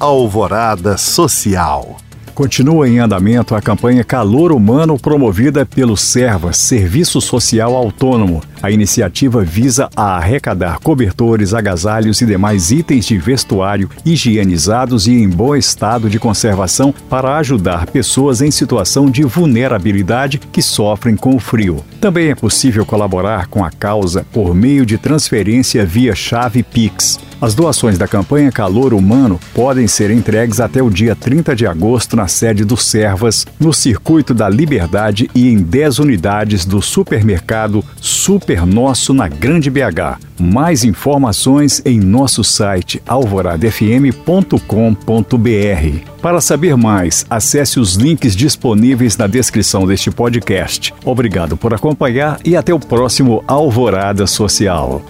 Alvorada Social. Continua em andamento a campanha Calor Humano promovida pelo Servas, Serviço Social Autônomo. A iniciativa visa a arrecadar cobertores, agasalhos e demais itens de vestuário higienizados e em bom estado de conservação para ajudar pessoas em situação de vulnerabilidade que sofrem com o frio. Também é possível colaborar com a causa por meio de transferência via chave Pix. As doações da campanha Calor Humano podem ser entregues até o dia 30 de agosto na sede do Servas, no Circuito da Liberdade e em 10 unidades do supermercado Super Nosso na Grande BH. Mais informações em nosso site alvoradafm.com.br. Para saber mais, acesse os links disponíveis na descrição deste podcast. Obrigado por acompanhar e até o próximo Alvorada Social.